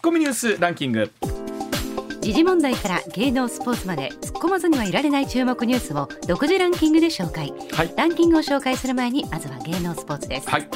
ッコミニュースランキング。時事問題から芸能スポーツまで突っ込まずにはいられない注目ニュースを独自ランキングで紹介、はい、ランキングを紹介する前にまずは芸能スポーツです、はい、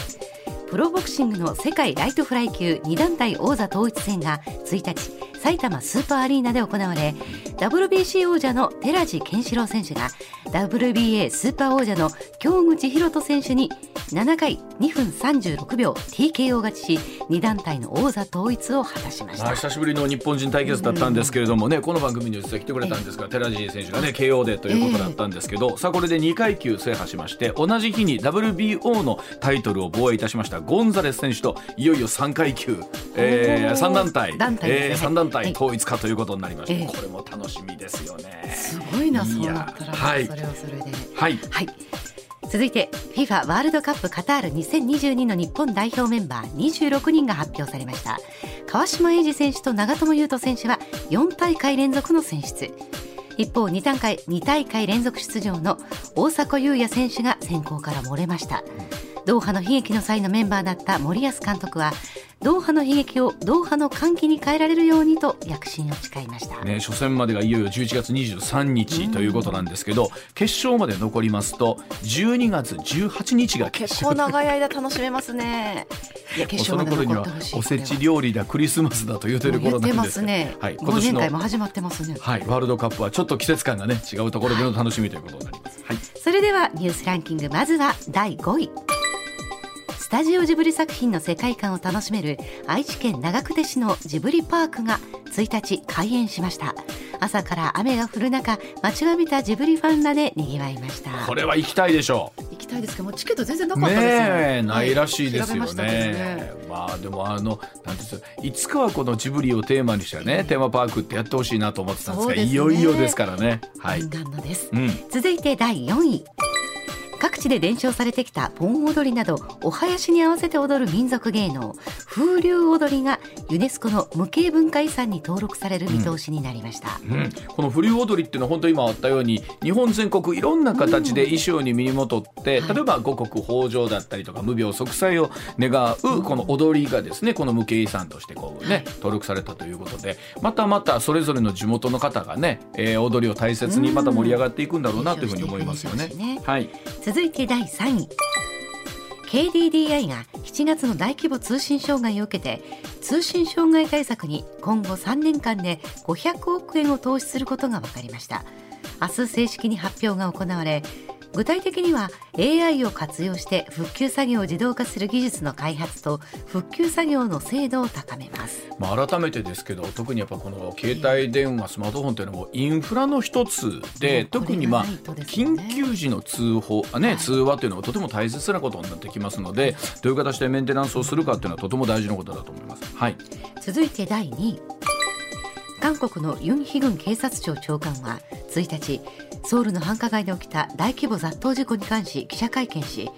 プロボクシングの世界ライトフライ級2団体王座統一戦が1日埼玉スーパーアリーナで行われ WBC 王者の寺地健志郎選手が WBA スーパー王者の京口博人選手に7回2分36秒 TKO 勝ちし2団体の王座統一を果たしました。久しぶりの日本人対決だったんですけれどもね、この番組に実は来てくれたんですが寺地選手がね KO でということだったんですけど、えー、さあこれで2階級制覇しまして同じ日に WBO のタイトルを防衛いたしましたゴンザレス選手といよいよ3階級、えー、3団体。団体、ね、えー、3団体統一かということになりました、えー、これも楽しみですよね。すごいなそうなったら、はい、それはそれで。はい、はい。続いて FIFA ワールドカップカタール2022の日本代表メンバー26人が発表されました。川島英二選手と長友佑都選手は4大会連続の選出。一方2大会 ,2 大会連続出場の大迫勇也選手が選考から漏れました。ドーハの悲劇の際のメンバーだった森保監督はドーハの悲劇をドーハの歓喜に変えられるようにと躍進を誓いました、ね、初戦までがいよいよ11月23日ということなんですけど、決勝まで残りますと12月18日が決勝結構長い間楽しめますね。いや決勝その頃にはおせち料理だクリスマスだと言うてる頃なんですね、はい、今年のも始まってますね、はい、ワールドカップはちょっと季節感がね違うところでの楽しみということになります、はい、それではニュースランキングまずは第5位。スタジオジブリ作品の世界観を楽しめる愛知県長久手市のジブリパークが1日開園しました。朝から雨が降る中待ちわびたジブリファンらで賑わいました。これは行きたいでしょう。行きたいですけどもチケット全然なかったですね。ないらしいですよね。ね、まあでもあのなんですいつかはこのジブリをテーマにしたねテーマパークってやってほしいなと思ってたんですが、ね、いよいよですからね。はい、うん、続いて第4位。各地で伝承されてきた盆踊りなどお囃子に合わせて踊る民族芸能風流踊りがユネスコの無形文化遺産に登録される見通しになりました、うん。うん、この風流踊りっていうのは本当今あったように日本全国いろんな形で衣装に身にまとって、うん、例えば五穀豊穣だったりとか無病息災を願うこの踊りがですねこの無形遺産としてこうね登録されたということでまたまたそれぞれの地元の方がね、えー、踊りを大切にまた盛り上がっていくんだろうなというふうに思いますよね。はい。続いて第3位 KDDI が7月の大規模通信障害を受けて通信障害対策に今後3年間で500億円を投資することが分かりました。明日正式に発表が行われ具体的には AI を活用して復旧作業を自動化する技術の開発と復旧作業の精度を高めます、まあ、改めてですけど特にやっぱこの携帯電話スマートフォンというのもインフラの一つで特にまあ緊急時の通報、ね、通話というのがとても大切なことになってきますのでどういう形でメンテナンスをするかというのはとても大事なことだと思います。はい、続いて第2位。韓国のユン・ヒグン警察庁長官は1日ソウルの繁華街で起きた大規模雑踏事故に関し記者会見し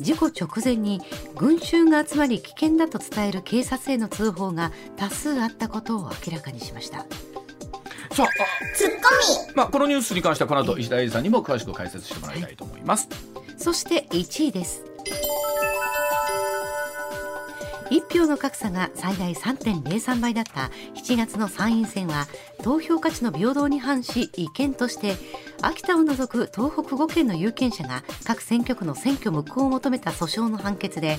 事故直前に群衆が集まり危険だと伝える警察への通報が多数あったことを明らかにしました。さあ、ツッコミ。まあ、このニュースに関しては、この後石田英二さんにも詳しく解説してもらいたいと思います。そして1位です。1票の格差が最大3.03倍だった7月の参院選は投票価値の平等に反し違憲として秋田を除く東北5県の有権者が各選挙区の選挙無効を求めた訴訟の判決で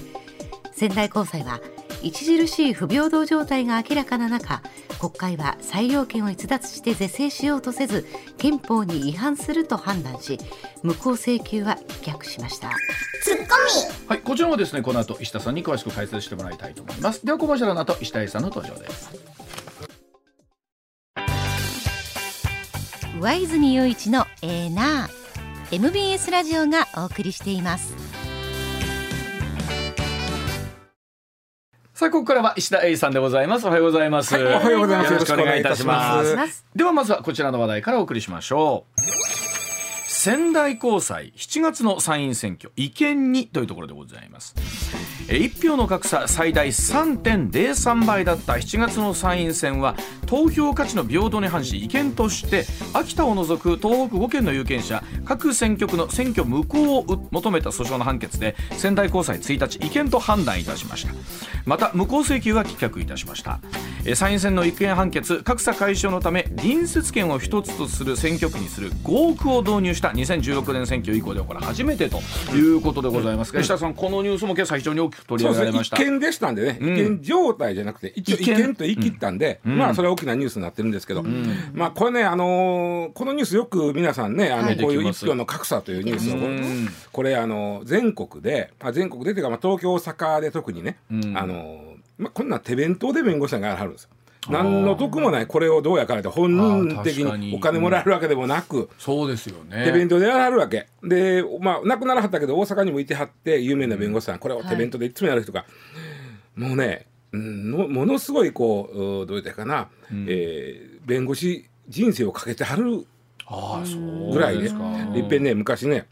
仙台高裁は著しい不平等状態が明らかな中国会は裁量権を逸脱して是正しようとせず憲法に違反すると判断し無効請求は棄却しました。ツッコミ。はいこちらもですねこの後石田さんに詳しく解説してもらいたいと思います。ではコマーシャルの後石田さんの登場です。上泉雄一のエーナー。MBS ラジオがお送りしていますさあ、ここからは石田英さんでございます。おはようございます。はい、おはようございます。よろしくお願いいたします。では、まずはこちらの話題からお送りしましょう。仙台高裁7月の参院選挙違憲にというところでございます1票の格差最大3.03倍だった7月の参院選は投票価値の平等に反し違憲として秋田を除く東北5県の有権者各選挙区の選挙無効を求めた訴訟の判決で仙台高裁1日違憲と判断いたしました。また無効請求は棄却いたしました。参院選の違憲判決格差解消のため隣接権を一つとする選挙区にする合区を導入した2016年選挙以降ではこれ初めてということでございますが、石田さんこのニュースも今朝非常に大きく取り上げられました。違憲でしたんでね、違憲状態じゃなくて一応違憲と言い切ったんで、まあそれは大きなニュースになってるんですけど、まあこれねあのこのニュースよく皆さんねあのこういう一票の格差というニュースをこれあの全国であ全国でというかまあ東京大阪で特にね、あのまあこんな手弁当で弁護士さんがやはるんですよ。何の得もないこれをどうやからって本人的にお金もらえるわけでもなく、そうですよね。手弁当でやらはるわけ。でまあ亡くならはったけど大阪にもいてはって有名な弁護士さん、これを手弁当でいつもやる人が、もうね、うん、ものすごいこうどう言ったかな、うん、えー、弁護士人生をかけてはるぐらいでいっぺんね昔ね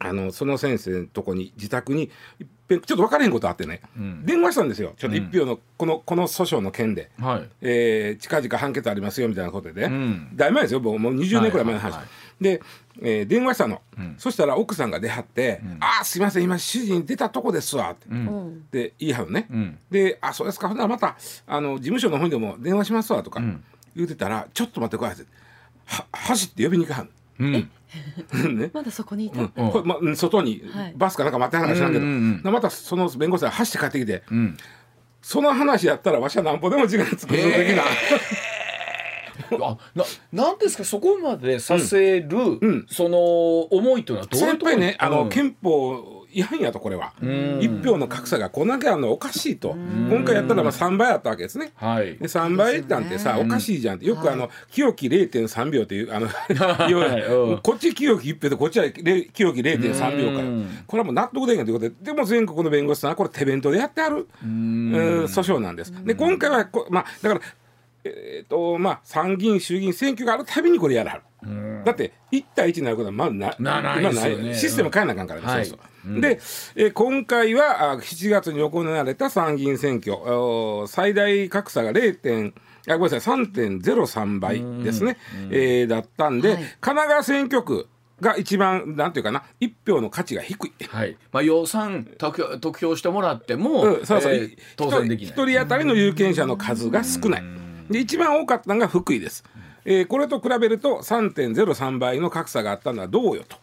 あのその先生のとこに自宅にいっぺんちょっと分からへんことあってね、うん、電話したんですよ。ちょっと一票の、このこの訴訟の件で、はい、えー、近々判決ありますよみたいなことで、ね、うん、だいぶ前ですよもう20年くらい前の話、はいはいはい、で、えー、電話したの、うん、そしたら奥さんが出はって「ああすいません今主人出たとこですわ」って、で言いはるね、で「あそうですか。ほんならまたあの事務所の方にでも電話しますわ」とか言うてたら「ちょっと待ってください」は走って呼びに行かはん。うんね、まだそこにいた、うん。これまあ、外にバスかなんか待ってはんか知らんけど、うんうん、またその弁護士が走って帰ってきて、うん、その話やったらわしはなんぼでも時間つくぞ的な。あななんですか？そこまでさせる、うん、その思いというのはどういうところねあの、憲法違反やとこれは。一票の格差がこんだけあるのおかしいと。今回やったらまあ3倍あったわけですね、はい、で3倍なんてさ、おかしいじゃんって。よくあの清き0.3秒というあのこっち清き1票でこっちは清き0.3秒からこれはもう納得できないということででも全国の弁護士さんはこれ手弁当でやってある。訴訟なんです。で今回はこ、まあ、だからえーとまあ、参議院衆議院選挙があるたびにこれやらはる。だって1対1になることはまずななない、ね、システム変えなあかんからね、はい、そうそう、で、えー、今回はあ7月に行われた参議院選挙。最大格差が 0. あごめんなさい3.03倍ですね、えー、だったんで、はい、神奈川選挙区が一番なんていうかな一票の価値が低い、はい。まあ、予算得得票してもらっても、うん、そうそう、えー、当選できない。一人当たりの有権者の数が少ない。で一番多かったのが福井です。えー、これと比べると3.03倍の格差があったのはどうよと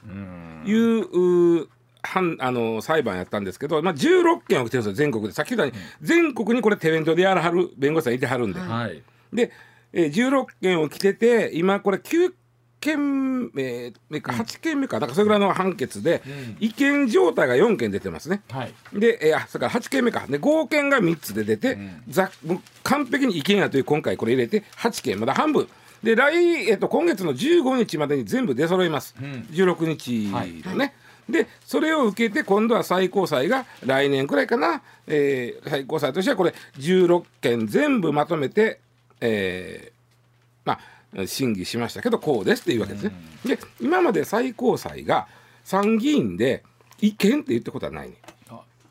いう判あの裁判やったんですけど、まあ、16件起きてるんですよ全国で。さっき言ったように、全国にこれ手弁当でやらはる弁護士さんいてはるんで、はい、で、えー、16件起きてて今これ9件目か8件目か、なんかそれぐらいの判決で、違憲状態が4件出てますね。はい、で、えー、あそれから8件目か。で合憲が3つで出て、うん、ざ完璧に違憲やという今回これ入れて8件まだ半分。で来、えっと、今月の15日までに全部出揃います、うん、16日のね。はいでそれを受けて今度は最高裁が来年くらいかな、えー、最高裁としてはこれ16件全部まとめて、えー、まあ審議しましたけどこうですっていうわけですね。で今まで最高裁が参議院で違憲って言ったことはないね。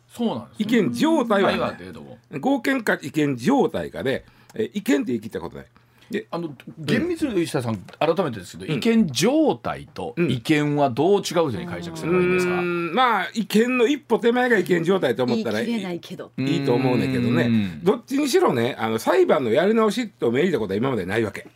そうなんです、ね、違憲状態はない。合憲か違憲状態かで、え違憲って言い切ったことない。であの厳密に石田さん、改めてですけど、違憲状態と違憲はどう違うふうに解釈すればいいんですか、まあ違憲の一歩手前が違憲状態と思ったらいいいいと思うねんけどね。どっちにしろねあの裁判のやり直しと命じたことは今までないわけ。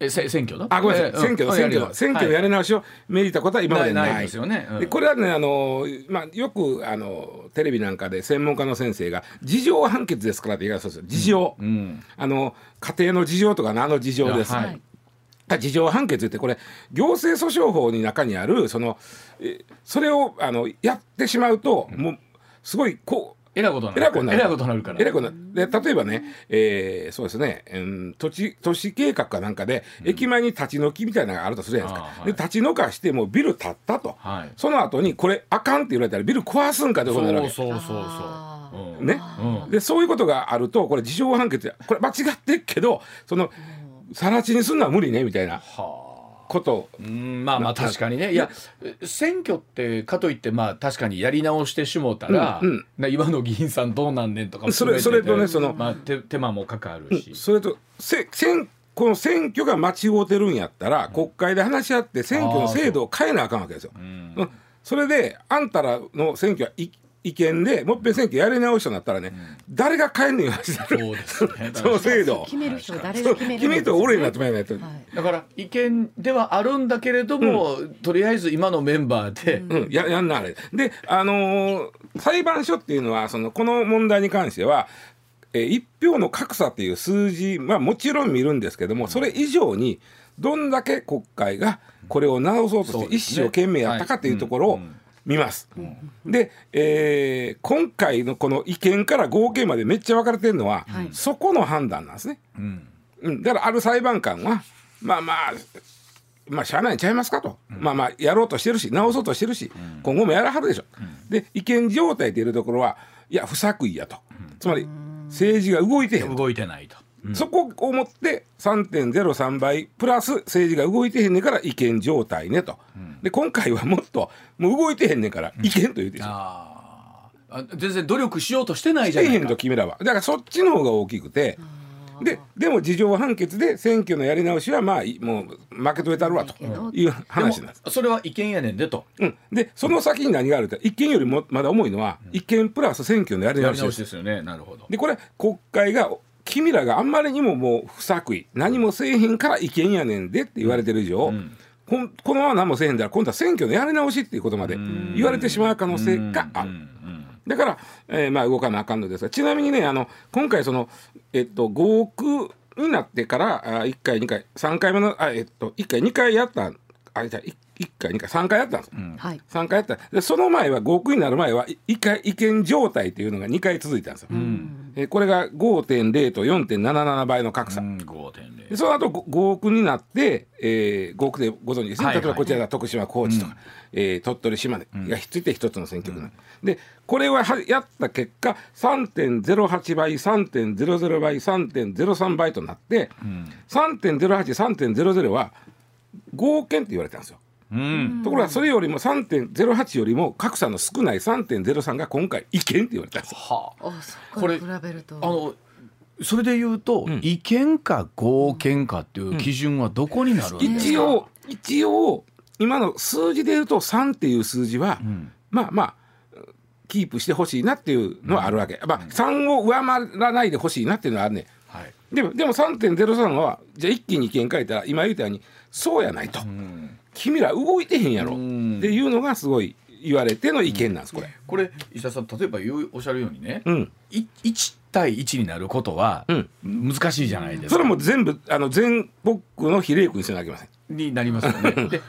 え選挙の？あごめんなさい、選挙の選挙の選挙のやり直しを命じたことは今までない。ですよね、でこれはねあの、まあ、よくあのテレビなんかで専門家の先生が事情判決ですからって言い方そうですよ。事情、あの家庭の事情とかのあの事情です、はい、事情判決ってこれ行政訴訟法に中にあるそのそれをあのやってしまうと、もうすごいこうえらいことになる。えらいことになる。から。えらいことで例えばね、えー、そうですね、うん、土地都市計画かなんかで、うん、駅前に立ち退きみたいなのがあるとするじゃないですか。はい、で立ち退かしてもビル建ったと、はい、その後にこれあかんって言われたらビル壊すんかってことになるわけ。そうそうそうそう。ね、うん、でそういうことがあるとこれ事情判決これ間違ってっけどその更地にすんのは無理ねみたいな。はあこと。うんまあまあ確かにね。いや選挙ってかといってまあ確かにやり直してしもうたら、うんうん、今の議員さんどうなんねんとかそれそれとねその、まあ、手手間もかかるし、うん、それとせ選この選挙が間違うてるんやったら、国会で話し合って選挙の制度を変えなあかんわけですよ。うん、それであんたらの選挙は違意見でもっぺん選挙やり直しとなったらね、誰が変えんねん話そうですね。その制度。決める人誰が決める決める人俺になってもらえないと、だから意見ではあるんだけれども、とりあえず今のメンバーで、うん、ややんなあれ。であのー裁判所っていうのはそのこの問題に関してはえー、1票の格差っていう数字はもちろん見るんですけどもそれ以上にどんだけ国会がこれを直そうとして一生懸命やったかっていうところを見ます。で、えー、今回のこの意見から合計までめっちゃ分かれてるのは、はい、そこの判断なんですね。うん、だからある裁判官はまあまあまあ、しゃあないんちゃいますかと、うん、まあまあ、やろうとしてるし、直そうとしてるし、うん、今後もやらはるでしょ。うん、で、違憲状態っていうところは、いや、不作為やと。つまり、政治が動いてへん動いてないと、うん、そこをもって3.03倍プラス政治が動いてへんねんから違憲状態ねと、うん、で今回はもっともう動いてへんねんから違憲と言うてしまう。あ全然努力しようとしてないじゃないか。してへんと君らはだからそっちの方が大きくて、ででも事情判決で選挙のやり直しはまあもう負けとれたるわという話なんです。それは違憲やねんでと、うん、でその先に何があるって違憲よりもまだ重いのは違憲プラス選挙のやり直しですよね。なるほど。でこれ国会が君らがあんまりにももう不作為。何もせえへんから違憲やねんでって言われてる以上、うん。ここのまま何もせえへんだら今度は選挙のやり直しっていうことまで言われてしまう可能性がある。だから、えー、まあ動かなあかんのですがちなみにねあの今回その、えっと、5億になってからあ1回2回3回目のあ、えっと、1回2回やったあれじゃ 1, 1回2回3回やったんです、うん、3回やった。でその前は5億になる前は1回違憲状態っていうのが2回続いたんですよ、うん、えこれが5.0と4.77倍の格差、うん、でその後 5, 5億になって、えー、5億でご存知ですね、はいはい、例えばこちらが徳島高知とか、うん。えー、鳥取島根がひっついて一つの選挙区なん、うん、でこれはやった結果3.08倍3.00倍3.03倍となって、うん、3.083.00は合憲って言われたんですよ。うん、ところがそれよりも3.08よりも格差の少ない3.03が今回違憲って言われたんですよ。はあ、これ比べると。あのそれで言うと、うん、違憲か合憲かっていう基準はどこになるんですか、一応一応今の数字で言うと3っていう数字は、うん、まあまあキープしてほしいなっていうのはあるわけ、うん、まあ、3を上回らないでほしいなっていうのはあるね、はい、でもでも3.03はじゃあ一気に意見書いたら今言ったようにそうやないと、うん、君ら動いてへんやろっていうのがすごい言われての意見なんですこれ。これ石田さん例えば言うおっしゃるようにね、うん、1対1になることは難しいじゃないですか。それも全部あの全国の比例区にせなきゃいけません。になりますよね。でで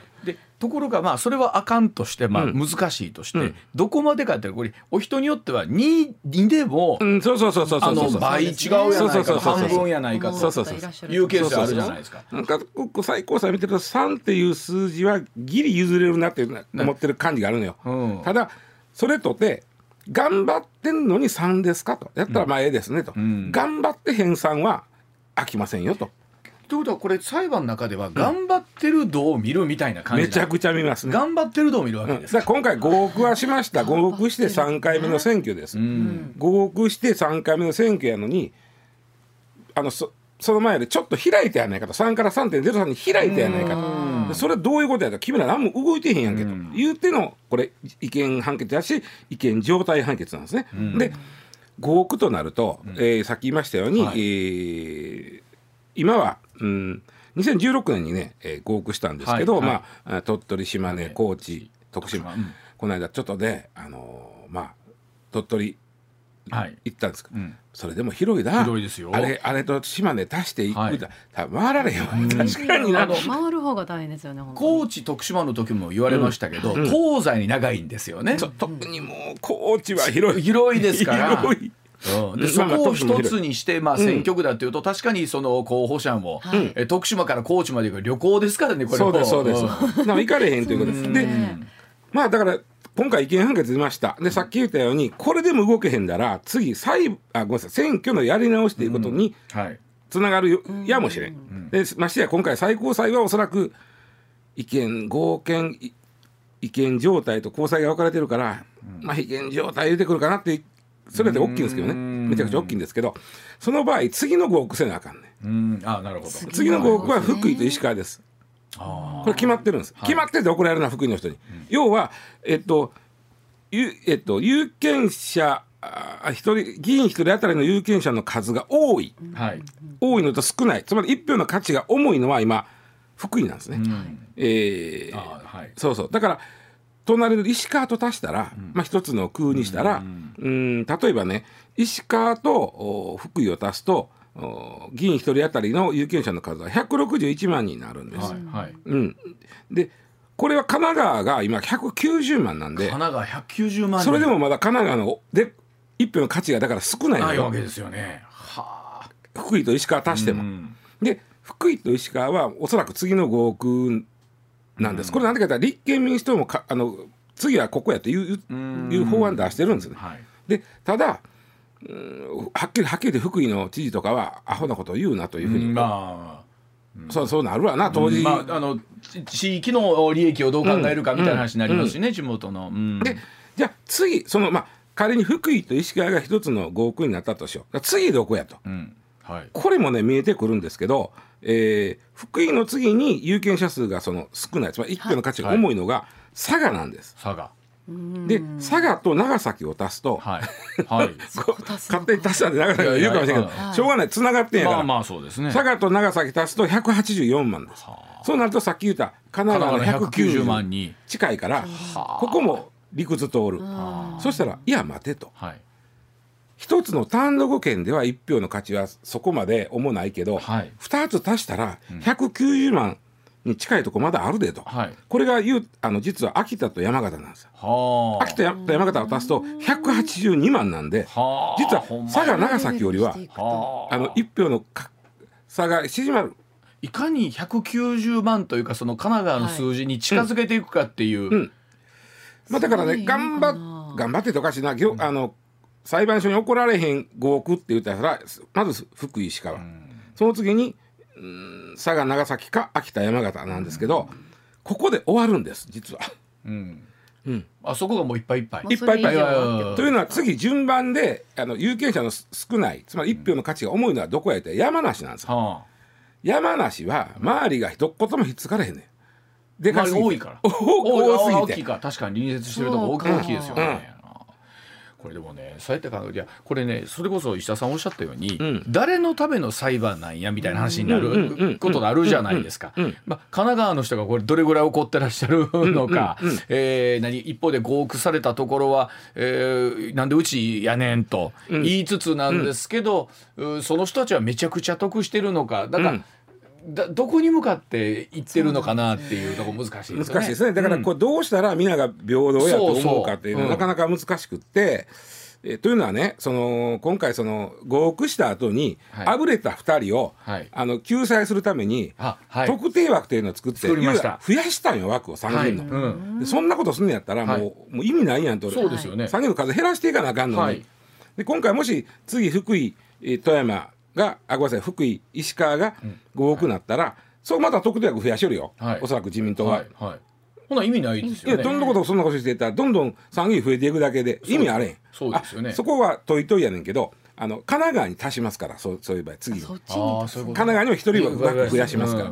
ところがまあそれはあかんとしてまあ難しいとして、どこまでかってこれお人によっては 2, 2でも、うん、そうそう。そうそうそう。倍違うやないか半分やないかというケースあるじゃないですか。なんか最高裁見てると3っていう数字はギリ譲れるなって思ってる感じがあるのよ。ただそれとて頑張ってんのに3ですかと。やったらまあええですねと、頑張って編纂は飽きませんよと。ということはこれ裁判の中では頑張ってる度を見るみたいな感じ、めちゃくちゃ見ますね。頑張ってる度を見るわけです、うん、今回合区はしました。合区して3回目の選挙です、うん、合区して3回目の選挙やのにあのそその前よりちょっと開いてやないかと。3から3.03に開いてやないかと。それどういうことやと君ら何も動いてへんやんけと。言うてのこれ違憲判決やし違憲状態判決なんですね。で合区となると、えー、さっき言いましたように、はい、えー、今はうん、2016年にね、えー、合区したんですけど、はいはい、まあ、鳥取島根高知徳島、うん、この間ちょっとで、あのー、まあ鳥取はい、行ったんですか、うん、それでも広いな。広いですよ。あれあれと島根足していくはい、回られへんわ、確かにな。回る方が大変ですよね高知徳島の時も言われましたけど、うん、東西に長いんですよね、特にもう高知は広い。広いですから。広いうん、でそこを一つにして、まあ、選挙区だっていうと、確かにその候補者も、はい、え徳島から高知まで行く旅行ですからねこれそうですそうです、うん、行かれへんということです。でまあだから今回違憲判決出ました。でさっき言ったようにこれでも動けへんだら次再あごめんなさい選挙のやり直しということにつながるやもしれん。でましてや今回最高裁はおそらく違憲合憲違憲状態と高裁が分かれてるから、まあ、違憲状態出てくるかなってそれで大きいんですけどね。めちゃくちゃ大きいんですけどその場合次の5億せなあかんねん。あなるほど。次の5億は福井と石川です。これ決まってるんです。決まってて怒られるな福井の人に、要はえっとえっと、有権者一人議員一人当たりの有権者の数が多い、はい、多いのと少ない。つまり一票の価値が重いのは今福井なんですね。うん、えーはい、そうそう。だから隣の石川と足したら、うん、まあ、一つの空にしたら、うん、うん例えばね石川と福井を足すと議員一人当たりの有権者の数は161万人になるんです。はいはい、うん、でこれは神奈川が今190万なんで神奈川190万それでもまだ神奈川ので一票の価値がだから少ないのよ。わけですよね。はあ。福井と石川足しても。で福井と石川はおそらく次の5億なんです。これなんでかというと立憲民主党もかあの次はここやといういう法案出してるんですね。はい、でただはっきりはっきり言って福井の知事とかはアホなことを言うなというふうに、まあ、そうそうなるわな当時、まあ、あの地域の利益をどう考えるかみたいな話になりますしね、地元の。でじゃあ次そのまあ仮に福井と石川が一つの5億になったとしよう。次どこやと、はい、これもね見えてくるんですけど、えー、福井の次に有権者数がその少ないつまり一票の価値が重いのが佐賀なんです。佐賀。で佐賀と長崎を足すと、はい。はい、勝手に足したんで長崎が言うかもしれないけどしょうがない。つながってんやから、まあまあそうですね、佐賀と長崎足すと184万です。そうなるとさっき言った神奈川の190万に近いからここも理屈通る。そしたらいや待てと、はい、一つの単独権では一票の価値はそこまで重ないけど、はい、2つ足したら190万、うんに近いとこまだあるでと、はい、これが言うあの実は秋田と山形なんですよ。秋田と山形を足すと182万なんで実は佐賀長崎よりはあ。の1票の差が縮まる。いかに190万というかその神奈川の数字に近づけていくかっていう。うん。うん、まあ、だからね頑張頑張ってとかしな、うん、あの裁判所に怒られへん5億って言ったらまず福井石川、その次に佐賀長崎か秋田山形なんですけど、ここで終わるんです実は。うんうん、あそこがもういっぱいいっぱい。いっぱいいっぱい。というのは次順番であの有権者の少ないつまり一票の価値が重いのはどこやって山梨なんですよ。はあ、山梨は周りが一言もひっつかれへんねん。でかすぎて、多いから。多すぎて。確かに隣接してるとこ大きいですよね。これでもねそうやって考えいやこれねそれこそ石田さんおっしゃったように、うん、誰のための裁判なんやみたいな話になることがあるじゃないですか。まあ、神奈川の人がこれどれぐらい怒ってらっしゃるのか、えー、何一方で合区されたところは、えー、なんでうちやねんと言いつつなんですけど、うん、その人たちはめちゃくちゃ得してるのか。だから、だどこに向かっていってるのかなっていうとこ難しいですね。難しいですね。だからこうどうしたら皆が平等やと思うかっていうのはなかなか難しくって。えというのはねその今回その合区した後に、はい、あぶれた2人を、はい、あの救済するために、はい、特定枠というのを作って増やしたんよ枠を参議院の、うん、そんなことすんのやったらもう,、もう意味ないやんとそうでの数減らしていかなあかんのに、で今回もし次福井富山があごめんなさい福井石川が5億になったら、はい、そうまた特定枠増やしよるよ、はい、おそらく自民党は。はいはい、ほな意味ないですよ、ね、いやどんなことそんなことしてたらどんどん参議院増えていくだけで意味あれん。そうですよね。そこは問い問いやねんけどあの神奈川に足しますからそうそういう場合次神奈川にも一人枠増やしますから。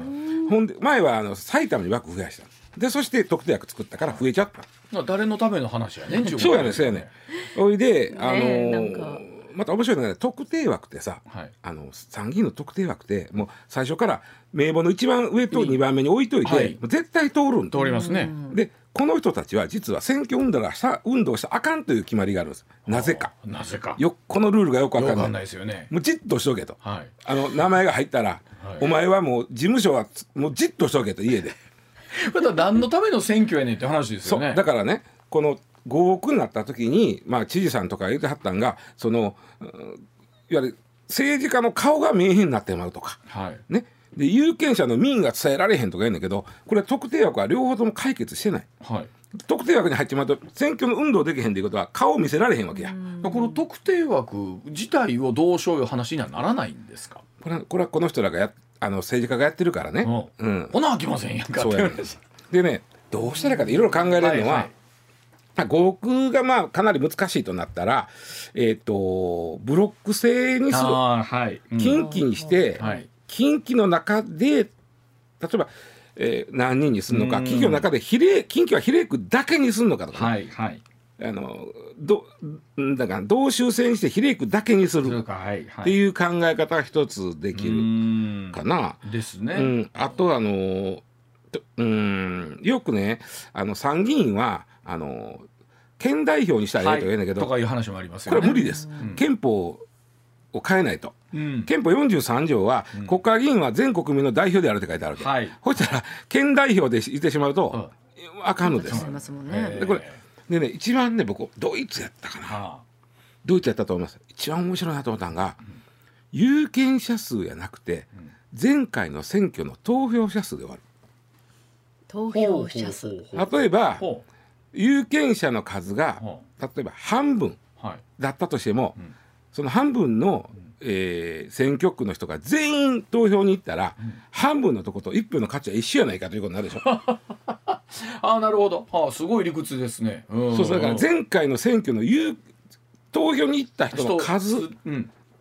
ほんで前はあの埼玉に枠増やした。でそして特定役作ったから増えちゃった。誰のための話やね そうやねそうやねおいであのーまた面白いのが特定枠ってさ、はい、あの参議院の特定枠ってもう最初から名簿の一番上と二番目に置いといて、はい、絶対通るん通りますね。でこの人たちは実は選挙運動がした運動したあかんという決まりがあるんです。なぜか。なぜか。よこのルールがよくわかんない。ないですよね。もうじっとしとけと、はい、あの名前が入ったら、お前はもう事務所はもうじっとしとけと家で。また何のための選挙やねんって話ですよね。だからねこの5億になった時に、まあ、知事さんとか言ってはったんがそのいわゆる政治家の顔が見えへんになってまうとか、はい、ね、で有権者の民意が伝えられへんとか言うんだけどこれ特定枠は両方とも解決してない。はい特定枠に入ってまうと選挙の運動できへんということは顔を見せられへんわけや。この特定枠自体をどうしよういう話にはならないんですか？これこれはこの人らがやあの政治家がやってるからね。うん。ほなあきませんやんか。そうや、ね、でねどうしたらいいかいろいろ考えられるのは、はいはい合区がまあかなり難しいとなったら、えーと、ブロック制にする、はい。うん、近畿にして、はい、近畿の中で例えば、えー、何人にするのか近畿の中で比例近畿は比例区だけにするのかとか、ね、はいはい、あのどだから同州制にして比例区だけにする。っていう考え方が一つできる。かな。ですね。うん、あとあのうん。よくねあの参議院はあの県代表にしたらいい。と言えんだけど、とかいう話もあります、ね、これ無理です、うん、憲法を変えないと、うん、憲法43条は、うん、国会議員は全国民の代表であるって書いてあるわけ、はい、そしたら県代表で言ってしまうと、あかんのです。でこれでね一番ね僕ドイツやったかな、はあ、ドイツやったと思います。一番面白いなと思ったのが、うん、有権者数やなくて、うん、前回の選挙の投票者数で終わる。投票者数。例えば有権者の数が例えば半分だったとしても、はい、その半分の、えー、選挙区の人が全員投票に行ったら、うん、半分のとこと一票の価値は一緒やないかということになるでしょ。あなるほど、はあ、すごい理屈ですね。うん、そうだから前回の選挙の有投票に行った人の数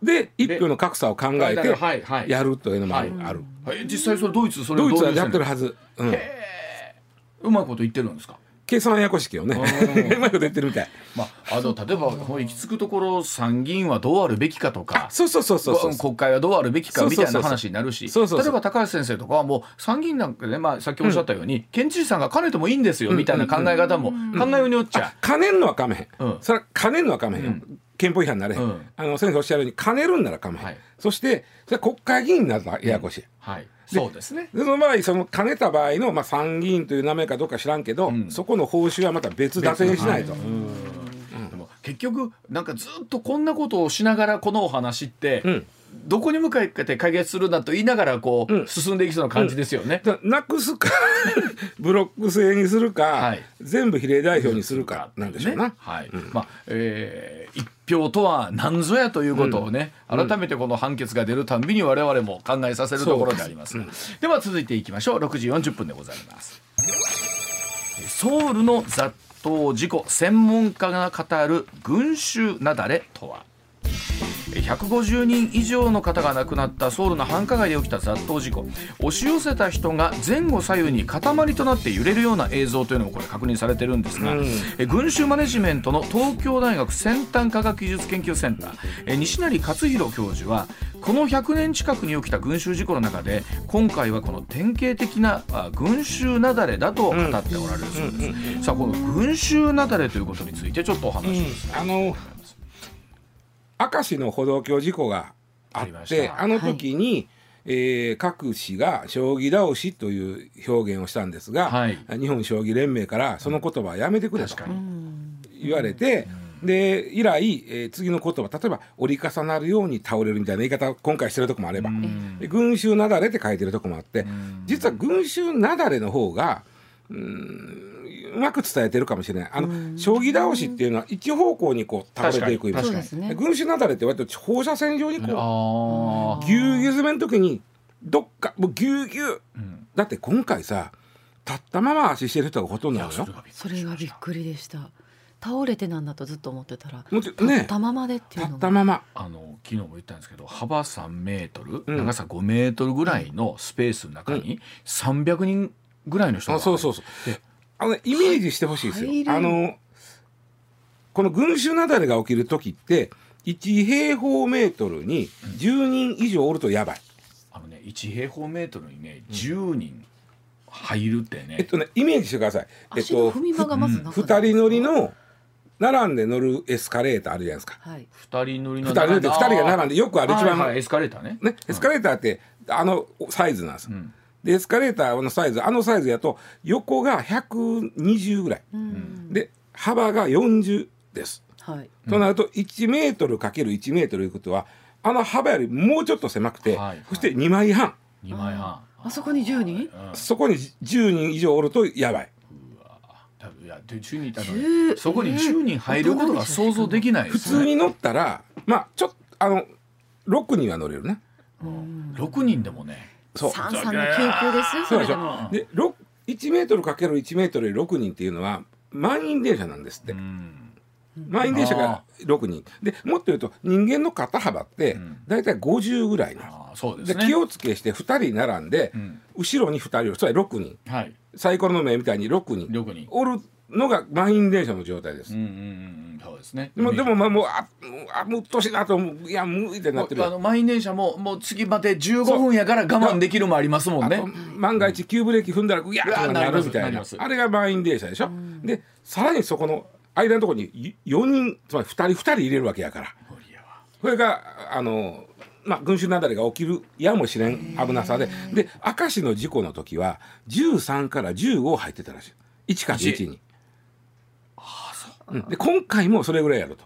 で一票の格差を考えてやるというのもある。はい。はい、実際それドイツそれドイツはやってるはず。うん、うまいこと言ってるんですか？計算やこしきをね。うまいこと言ってるみたい。まああの例えば行き着くところ参議院はどうあるべきかとか、そうそうそうそう国会はどうあるべきかみたいな話になるし、例えば高橋先生とかはもう参議院なんかねまあさっきおっしゃったように、県知事さんが兼ねてもいいんですよみたいな考え方も。考えようによっちゃ。兼ねんのはかめへん。それ兼ねんのはかめへん。憲法違反になれへん、あの先生おっしゃるように兼ねるんならかめへん、そしてそれ国会議員になったらややこしい。はいそうですね。その場合その兼ねた場合の、まあ、参議院という名前かどうか知らんけど、うん、そこの報酬はまた別立てにしないと。結局なんかずっとこんなことをしながらこのお話って、うん、どこに向かって解決するんだと言いながらこう、うん、進んでいきそうな感じですよね。なくすか ブロック制にするか、はい、全部比例代表にするかなんでしょうな。ね、はい、まあ、えー、票とは何ぞやということをね、うん、改めてこの判決が出るたんびに我々も考えさせるところであります、うん、では続いていきましょう。6時40分でございます。ソウルの雑踏事故専門家が語る群衆雪崩とは？150人以上の方が亡くなったソウルの繁華街で起きた雑踏事故。押し寄せた人が前後左右に塊となって揺れるような映像というのもこれ確認されてるんですが、うん、群衆マネジメントの東京大学先端科学技術研究センター西成勝弘教授はこの100年近くに起きた群衆事故の中で今回はこの典型的な群衆雪崩だと語っておられるそうです、さあこの群衆雪崩ということについてちょっとお話します、うん、あの明石の歩道橋事故があってあの時に、はい。えー、各市が将棋倒しという表現をしたんですが、はい、日本将棋連盟からその言葉はやめてくれと言われて、で以来、えー、次の言葉例えば折り重なるように倒れるみたいな言い方今回してるとこもあれば群衆雪崩って書いてるとこもあって実は群衆雪崩の方がうんうまく伝えてるかもしれないあの将棋倒しっていうのは一方向にこう倒れていくイメージ、ね、群衆雪崩って割と放射線状にこうぎゅうぎゅう詰めの時にどっかもうぎゅうぎゅう、だって今回さ立ったまま足してる人がほとんどなのよ。それがびっくりでした。倒れてなんだとずっと思ってたら、ね、立ったままでっていうの立ったまま。あの昨日も言ったんですけど幅3メートル、うん、長さ5メートルぐらいのスペースの中に300人ぐらいの人が、うん、そうそうそうあの、ね、イメージしてほしいですよ。あのこの群衆雪崩が起きる時って1平方メートルに10人以上おるとやばい。あのね1平方メートルにね10人入るってね。えっとねイメージしてください。えっと2人乗りの並んで乗るエスカレーターあるじゃないですか。はい、2人乗りの2人で2人が並んでよくある一番、はい、エスカレーターね。ねエスカレーターってあのサイズなんです。うんでエスカレーターのサイズあのサイズやと横が120ぐらい、うん、で幅が40です、はい、となると1メートルかける1メートルいうことはあの幅よりもうちょっと狭くて、はい、そして2枚半。2枚半。あそこに10人、うん、そこに10人以上おるとやばい。いや10人いたのそこに10人入ることが想像できない、ね、普通に乗ったらまあちょっとあの6人は乗れるね、うん、6人でもねそう。三三の救急ですよそれでも。で1メートルかける1メートルで6人っていうのは満員電車なんですって。満員電車が6人。でもっと言うと人間の肩幅って大体50ぐらいな、うん、で、ね、気をつけして2人並んで、うん、後ろに2人つまり6人、はい、サイコロの目みたいに6人 ,6 人。おるのが満員電車の状態です。うんうんうんそうですね。でもでもまあもうああもううっとしいや無理ってなってるあの満員電車ももう次まで15分やから我慢できるもありますもんね。万が一急ブレーキ踏んだらうやーなるみたいなあれが満員電車でしょ。でさらにそこの間のところに4人つまり2人2人入れるわけやから。これがあのまあ、群衆雪崩が起きるやもしれん危なさでで明石の事故の時は13から15入ってたらしい1か1に。うん、で今回もそれぐらいやると。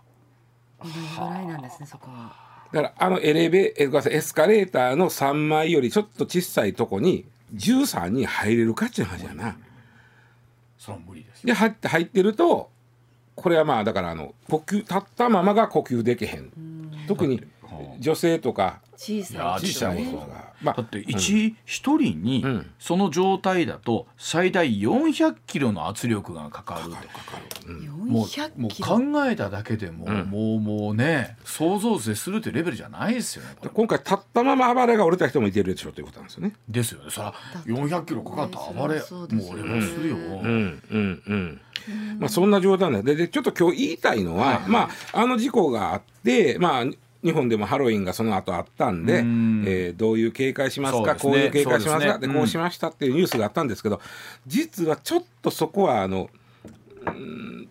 ぐらいなんですねそこは。だからあのエレベえごめんなさいエスカレーターの3枚よりちょっと小さいとこに13人入れるかっちゅう話やな。そ無理です。で入って入ってるとこれはまあだからあの呼吸立ったままが呼吸できへん。特に女性とか小さい。小さいが、まあ、だって一一、人にその状態だと最大400キロの圧力がかかるかかる、うん、もうもう考えただけでも、うん、もうもうね想像絶するってレベルじゃないですよね今回立ったまま暴れが折れた人もいてるでしょということなんですよね。ですよね。そら400キロかかった暴れ、もう折れますよ、うんうんうん。まあ、そんな状態なんででちょっと今日言いたいのは、はい、まあ、あの事故があって、まあ、日本でもハロウィンがその後あったんで、ん。えー、どういう警戒しますか、ね、こういう警戒しますかで、ね、こうしましたっていうニュースがあったんですけど、実はちょっとそこはあの、うん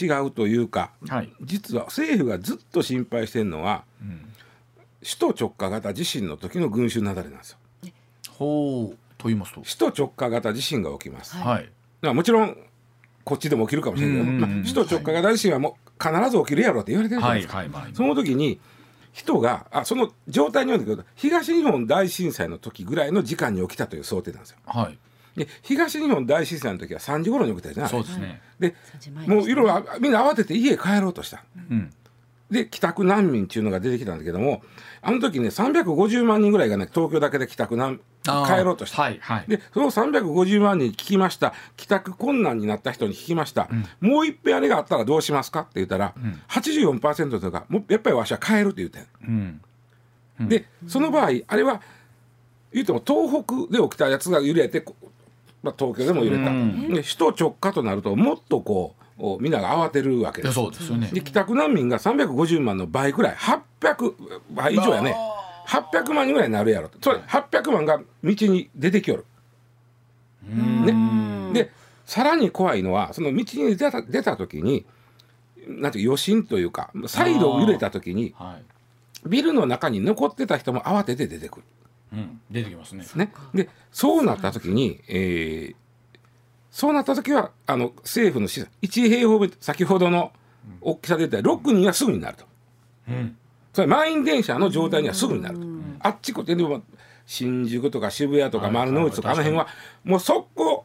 違うというか、はい、実は政府がずっと心配してるのは、うん、首都直下型地震の時の群衆雪崩なんですよ。ほうと言いますと？首都直下型地震が起きます。はい、もちろんこっちでも起きるかもしれないけど、まあ、首都直下型地震はもう必ず起きるやろって言われてるじゃないですか。はいはいはい、その時に人があその状態によるんだけど東日本大震災の時ぐらいの時間に起きたという想定なんですよ。はい。で東日本大震災の時は3時頃に起きたじゃない？そうですね。でもういろいろみんな慌てて家帰ろうとした、うん、で帰宅難民っていうのが出てきたんだけどもあの時ね350万人ぐらいがね東京だけで帰宅難帰ろうとした、はいはい、でその350万人に聞きました。帰宅困難になった人に聞きました、うん、もう一遍あれがあったらどうしますか？って言ったら、うん、84%とかもやっぱりわしは帰るって言うてん、うん。うん、でその場合あれは言うても東北で起きたやつが揺れて、まあ、東京でも揺れた、うん、で首都直下となるともっとこうみんなが慌てるわけです。そうですよね。で帰宅難民が350万の倍くらい。800倍以上やね800万人ぐらいになるやろ。それ800万が道に出てきよる。ね、でさらに怖いのはその道に出た出た時になんて余震というか再度揺れた時に、はい、ビルの中に残ってた人も慌てて出てくる。うん、出てきますね。ね。でそうなった時に、えー、そうなった時はあの政府の資産1平方メートル先ほどの大きさで言ったら6人はすぐになると。うんそれ満員電車の状態にはすぐになると、あっちこっちでも新宿とか渋谷とか丸の内とかあの辺はもう速攻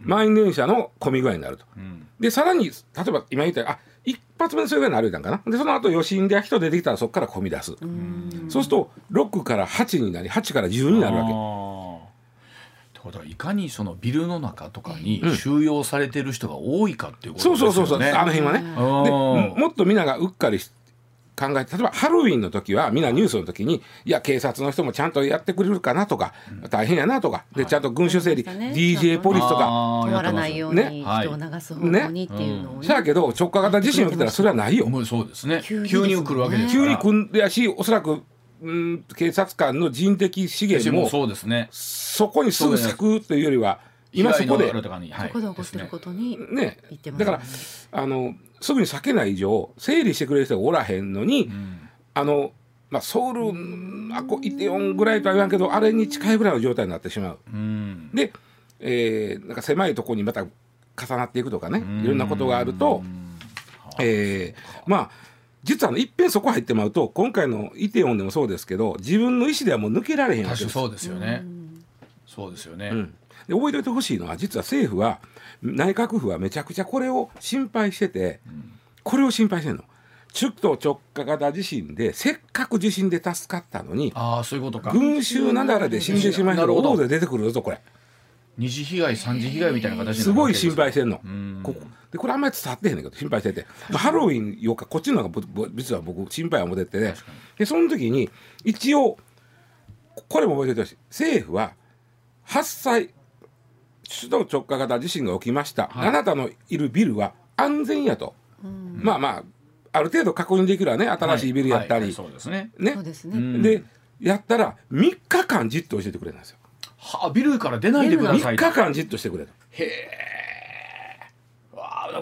満員電車の混み具合になると、でさらに例えば今言ったあ一発目のそれぐらいになるたんかな。でその後余震で人出てきたらそこから混み出す。そうすると6から8になり8から10になるわけ。ってことはいかにそのビルの中とかに収容されてる人が多いかっていうことですよね。そうそうそうそう。あの辺はね。でもっとみんながうっかり考えて例えばハロウィンの時はみんなニュースの時にいや警察の人もちゃんとやってくれるかなとか、うん、大変やなとか。でちゃんと群衆整理、はい、DJ ポリスとか。止まらないように、ね、人を流す方向にっていうのをね。ね、やけど直下型地震起きたらそれはないよ。もうそうですね。急に来るわけです急に来んでやしおそらくうん警察官の人的資源もそうですね。そこにすぐ咲くというよりは今そこで、はい、そこで起こってることにね。だからあのすぐに避けない以上整理してくれる人がおらへんのに、うん。あの、まあ、ソウルあこイテオンぐらいとは言わんけどあれに近いぐらいの状態になってしまう。うん、で、えー、なんか狭いところにまた重なっていくとかねいろんなことがあると、えー、まあ実は、いっぺんそこ入ってまうと今回のイテオンでもそうですけど自分の意思ではもう抜けられへんわけです。そうですよね。そうですよね、うん、で覚えておいてほしいのは実は政府は内閣府はめちゃくちゃこれを心配してて、これを心配してるの。首都直下型地震でせっかく地震で助かったのにあそういうことか。群衆なだらで死んでしまう人が大勢出てくるぞこれ。二次被害三次被害みたいな形すごい心配してんの。ここ。でこれあんまり伝わってへんねんけど心配してて、まあ、ハロウィン8日こっちの方が実は僕心配は持ってってねでその時に一応これも覚えておいてほしい。政府は発災首都直下型地震が起きました、はい、あなたのいるビルは安全やと、まあまあある程度確認できるわね。新しいビルやったり、そうですね。ね。でやったら3日間じっと教えてくれるんですよ。はあビルから出ないでください3日間じっとしてくれるへえ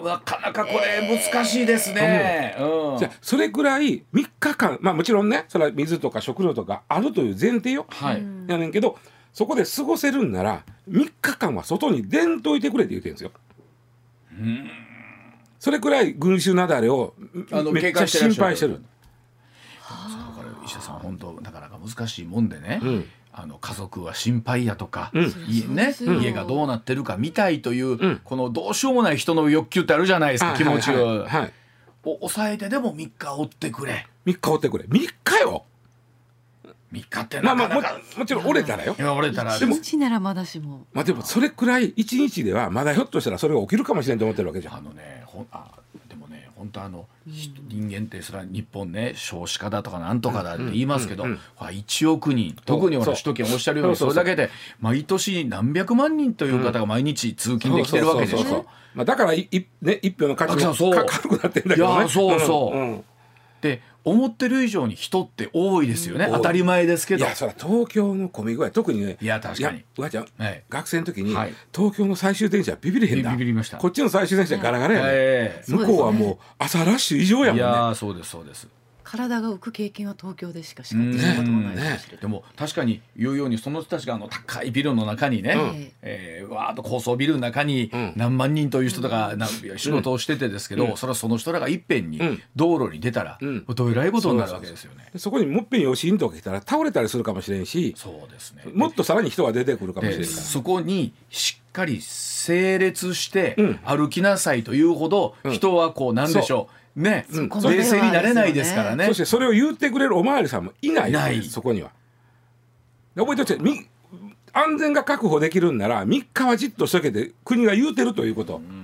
なかなかこれ難しいですね、うん、じゃそれぐらい3日間まあもちろんねそれは水とか食料とかあるという前提よ、はい、やねんけどそこで過ごせるんなら3日間は外に出んといてくれって言ってるんですよ。うん。それくらい群衆雪崩をめっちゃ心配してる。はあ、医者さん本当なかなか難しいもんでね、うん、あの家族は心配やとか、うん、家ね、家がどうなってるか見たいという、うん、このどうしようもない人の欲求ってあるじゃないですか、気持ちを、はいはい、を。抑えてでも3日追ってくれ。3日追ってくれ。3日よ3日ってまあまあももちろん折れたらよ。折れたらでも1ならまだしも。まあでもそれくらい1日ではまだひょっとしたらそれが起きるかもしれんと思ってるわけじゃん。あのねほあでもね本当あの、うん、人間ってそれは日本ね少子化だとかなんとかだって言いますけど、うん。うん、1億人特に首都圏おっしゃるようにそれだけで毎年何百万人という方が毎日通勤できてるわけでしょ。まあだからいいね一票の価値が軽くなってんだけどね。いやそうそう。で思ってる以上に人って多いですよね、当たり前ですけど。いやそれ東京の混み具合特にね。いや確かに。うわちゃん、はい、学生の時に、はい、東京の最終電車ビビりへんだビビりました。こっちの最終電車ガラガラやね、えー、向こうはもう朝ラッシュ以上やもんね。いやそうですそうです体が浮く経験は東京でしかしかしたこともない。ね、でも確かに言うようにその人たちがあの高いビルの中にね、うん、えー、わーっと高層ビルの中に何万人という人とか、うん、仕事をしててですけど、うん、それはその人らがいっぺん。に道路に出たら、うん、どえらいことになるわけですよね。そこにもっぺん余震とか来たら倒れたりするかもしれんしそうですね。もっとさらに人が出てくるかもしれないそこにしっかり整列して歩きなさいというほど人はこうなんでしょう、ね、うん、冷静になれないですからね。そしてそれを言ってくれるお巡りさんもいない。ない。そこには。覚えておいてみ安全が確保できるんなら3日はじっとしとけて国が言うてるということ、うん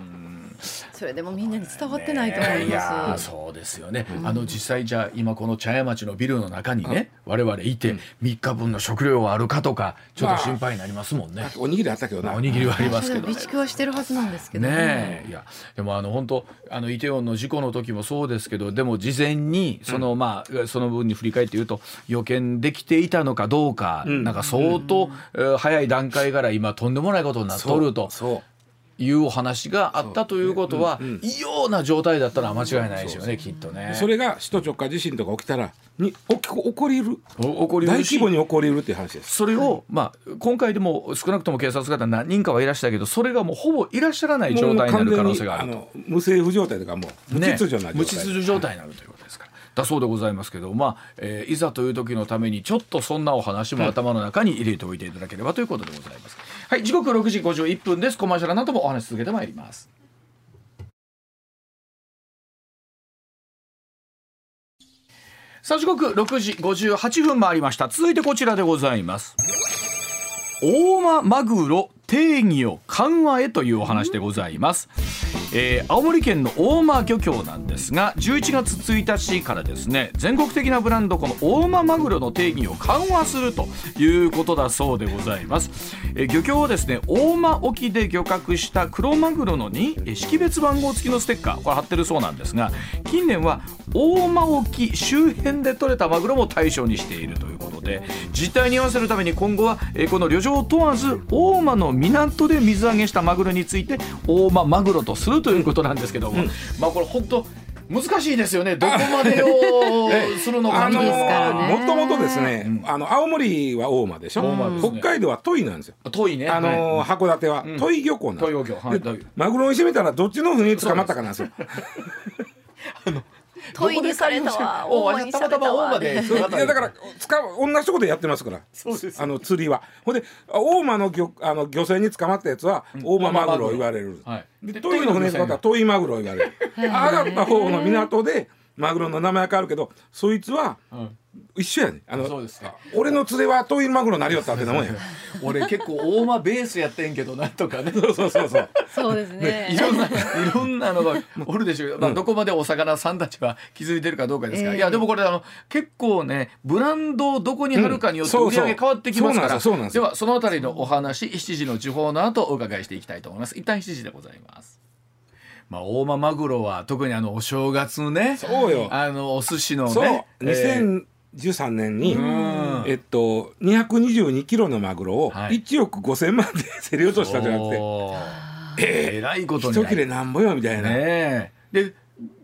それでもみんなに伝わってないと思います。そうですよね。うん、あの実際じゃあ今この茶屋町のビルの中にね、うん、我々いて3日分の食料はあるかとかちょっと心配になりますもんね。まあ、おにぎりあったけどな。おにぎりはありますけど、ね。備蓄はしてるはずなんですけどね。ねいやでもあの本当あのイテウォンの事故の時もそうですけど、でも事前にその、うん、まあその分に振り返って言うと予見できていたのかどうか、なんか相当、うん、早い段階から今とんでもないことになっとると。そういうお話があったということは、異様な状態だったら間違いないですよねきっとね。それが首都直下地震とか起きたらに起こりる。起こり大規模に起こりるっていう話です。それを、まあ、今回でも少なくとも警察方何人かはいらっしゃるけどそれがもうほぼいらっしゃらない状態になる可能性があると。無政府状態とかもう無秩序な状態、ね、無秩序状態になるということですから。だそうでございますけど、まあえー、いざという時のためにちょっとそんなお話も頭の中に入れておいていただければということでございます。はい時刻6時51分ですコマーシャルなどもお話し続けてまいります。さあ時刻6時58分回りました続いてこちらでございます大間マグロ定義を緩和へというお話でございます、えー、青森県の大間漁協なんですが11月1日からですね全国的なブランドこの大間マグロの定義を緩和するということだそうでございます、えー、漁協はですね大間沖で漁獲した黒マグロのに識別番号付きのステッカーこれ貼ってるそうなんですが近年は大間沖周辺で取れたマグロも対象にしているということで実態に合わせるために今後は、えー、この旅情を問わず大間の港で水揚げしたマグロについて大間マグロとするということなんですけども、うん、まあこれ本当難しいですよね。どこまでをするのか、あのもともとですね、あの青森は大間でしょ？ね、北海道は戸井なんですよ。戸井ね。あの、函館は戸井漁港なんです。マグロにしてみたらどっちの船に捕まったかなんですよ。あの問いにされたわ。大間にたまたま大間でいやだから使う同じとこでやってますから。そうです。あの釣りは。ほんで大間の漁あの漁船に捕まったやつは大間マグロ言われる、はい、でトイの船の方はトイマグロ言われる。上がった方の港でマグロの名前は変わるけどそいつは一緒やね。あのそうですね俺の連れは遠いマグロなりよったってなもんや。俺結構大間ベースやってんけどなんとかね。そうそうそうそう。そうですね。いろんな いろんなのがおるでしょう、まあ、どこまでお魚さんたちは気づいてるかどうかですが、ええ。いやでもこれあの結構ねブランドをどこに貼るかによって売り上げ変わってきますから、そうなんではそのあたりのお話7時の地方の後お伺いしていきたいと思います。一旦7時でございます。まあ、大間マグロは特にあのお正月ね。そうよ。あのお寿司のそう。ねえー2013年に、ん。えっと222キロのマグロをはい。1億5000万で競り落としたじゃなくて、おー。ええ。らいこと一切れなんぼよみたいな、ねえ。で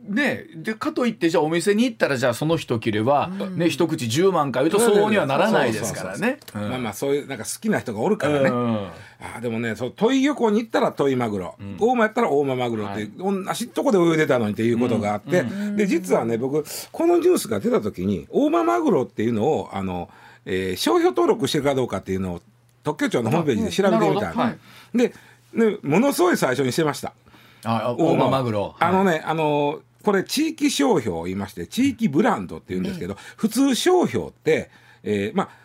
ねでかといってじゃあお店に行ったらじゃあその一切れは、ね一口10万かいうとそうにはならないですからね。うん。まあまあそういうなんか好きな人がおるからね、うんあーでもねそう戸井漁港に行ったら戸井マグロ、大間やったら大間マグロって、はい同じとこで泳いでたのにっていうことがあって、で実はね僕このニュースが出た時に大間マグロっていうのをあの、えー商標登録してるかどうかっていうのを特許庁のホームページで調べてみたはい。でねものすごい最初にしてました。あ大間マグロ。あのね、あのこれ地域商標と言いまして地域ブランドって言うんですけど、普通商標って、えーまあ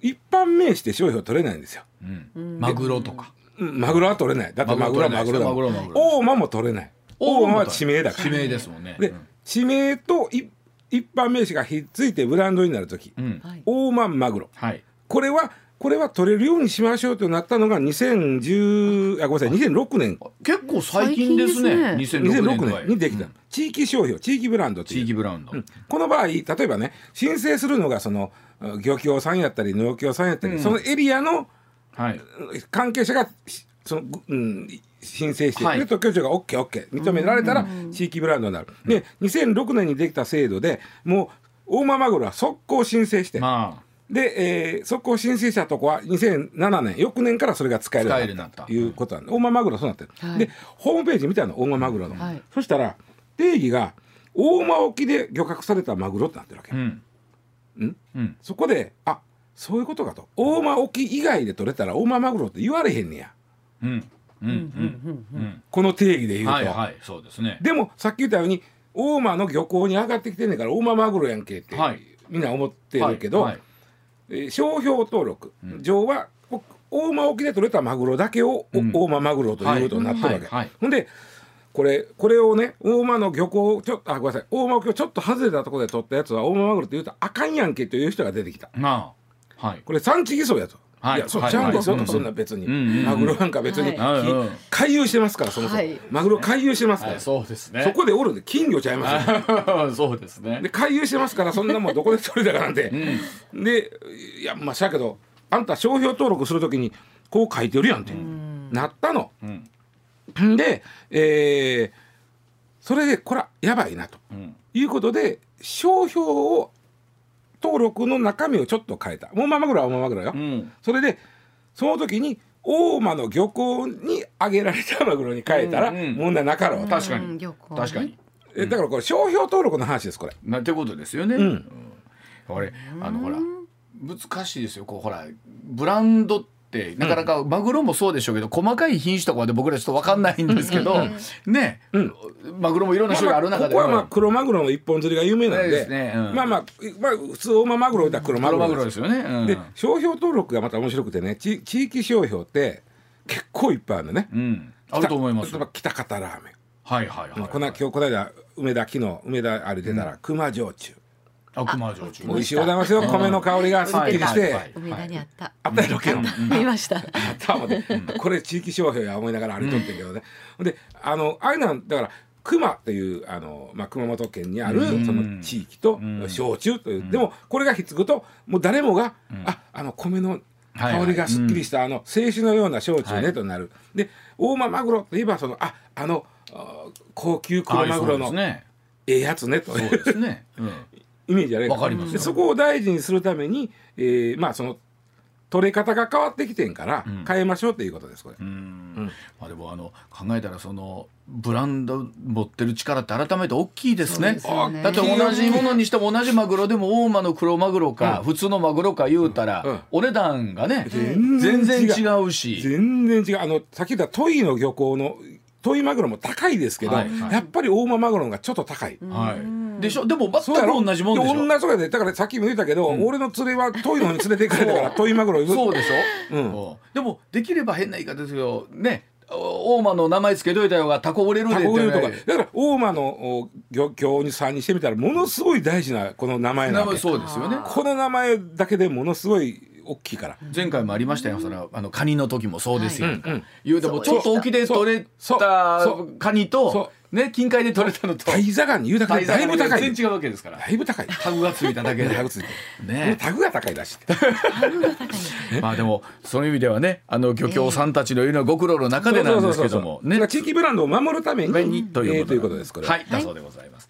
一般名詞で商標取れないんですよ。うんマグロとか。うんマグロは取れない。だってマグロはマグロだもん。マグロはマグロ大間も取れない。大間は地名だから。地名ですもんね。で、地名とい一般名詞がひっついてブランドになるとき、うん、はい大間マグロ。はい。これはこれは取れるようにしましょうとなったのが2010あごめんなさい2006年。結構最近ですね。最2006 2006年年にできた、うん。地域商標地域ブランド地域ブランド。うん。この場合例えばね申請するのがそのうん漁協さんやったり農協さんやったり、うん。そのエリアのはい。関係者がしその、ぐうん、申請して、はい。で特許庁が OKOK 認められたら地域ブランドになる、で2006年にできた制度でもう大間マグロは速攻申請して、まで、えー、速攻申請したとこは2007年翌年からそれが使えるようになったということなんで大間マグロそうなってる、はいでホームページ見たの大間マグロの、はいそしたら定義が大間沖で漁獲されたマグロってなってるわけ、あ。うん。うん？うん。そこであそういうことかと大間沖以外で取れたら大間マグロって言われへんねやうん。うん。うん。うん。この定義で言うと、はいはいそうですね。でもさっき言ったように大間の漁港に上がってきてんねんから大間マグロやんけって、はいみんな思ってるけど、はいはいえー商標登録。上は、お大間沖で取れたマグロだけを、大間マグロということになってるわけ、はいほんでこれこれをね大間の漁港ちょあごめんなさい。大間沖をちょっと外れたところで取ったやつは大間マグロって言うとあかんやんけという人が出てきた。はい。これ産地偽装やと。はいいやそうはいちゃうんですよ、はいそんな別に、うんうんうん。マグロなんか別に、回遊してますからそもそも、はい。マグロ回遊してますから、はい。そうですね。そこでおるんで金魚ちゃいますよ。そうですね。で。回遊してますからそんなもんどこで取れたかなんて、でいやまあしゃけどあんた商標登録するときにこう書いてるやんって、なったの。うん。で、えーそれでこれはやばいなと。うん。いうことで商標を登録の中身をちょっと変えたもうママグロは大マグロよ、うん。それでその時に大間の漁港に揚げられたマグロに変えたらうんうん問題なかろうと、確かに確かに。えだからこれ商標登録の話ですこれ。なってことですよね。うんあのほら難しいですよ。こうほらブランドってなかなかマグロもそうでしょうけど、細かい品種とかまで僕らちょっとわかんないんですけど、ね、うん。マグロもいろんな種類ある中でここはまあ黒マグロの一本釣りが有名なんで。ですね。うん。まあまあ、まあ、普通大間マグロだ黒マグロです。すよね。うん。で商標登録がまた面白くてね地地域商標って結構いっぱいあるのね、うん、あると思います例え。ば北方ラーメン、はいはいはい、はい。この今日この間梅田昨日梅田あれ出たら、熊焼酎悪魔焼酎。美味しいございますよ。米の香りがすっきりして、梅田にあった。あったやろけど、見ました。あったわで、これ地域商標や思いながら歩いとってんけどね、であのああいうのはだから熊っていうあの、まあ、熊本県にあるうん。その地域とん。焼酎という、でもこれがひっつくともう誰もが、ああの米の香りがすっきりした、あの清酒のような焼酎ね、はいとなる。で大間マグロといえばそのああのあ高級黒マグロの。ええやつねと。そうですね。うん。イメージあれわかりますよでそこを大事にするために、えーまあその取れ方が変わってきてんから、ん変えましょうっていうことですこれ。うんまあでもあの考えたらそのブランド持ってる力って改めて大きいですね。そうですよねだって同じものにしても同じマグロでも大間の黒マグロか、普通のマグロか言うたら、うんお値段がね、全然全然違うし。全然違うあのさっき言った戸井の漁港の戸井マグロも高いですけど、はいはいやっぱり大間マグロの方がちょっと高い。はい。でしょ？でも全く同じもんでしょ？同じで。だからさっきも言ったけど、俺の連れは戸井のに連れて行かれたから戸井マグロそうでしょ、うん、でもできれば変な言い方ですよ。ね。大間の名前つけといたよがタコ売れるでとか。だから大間の漁協にさんにしてみたらものすごい大事なこの名前なわけ。そうですよね。この名前だけでものすごい大きいから。前回もありましたよ。そのあのカニの時もそうですよ、はい、言うてもちょっと沖で取れたカニとね近海で取れたのと。タイザガニ言うだけでだいぶ高い。全然違うわけですから。だいぶ高い。タグがついただけで。タグついてね。タグが高いらしい。まあでもそういう意味ではねあの漁協さんたちのいうのはご苦労の中でなんですけどもね。地域ブランドを守るために。ということで。すこれはいだそうでございます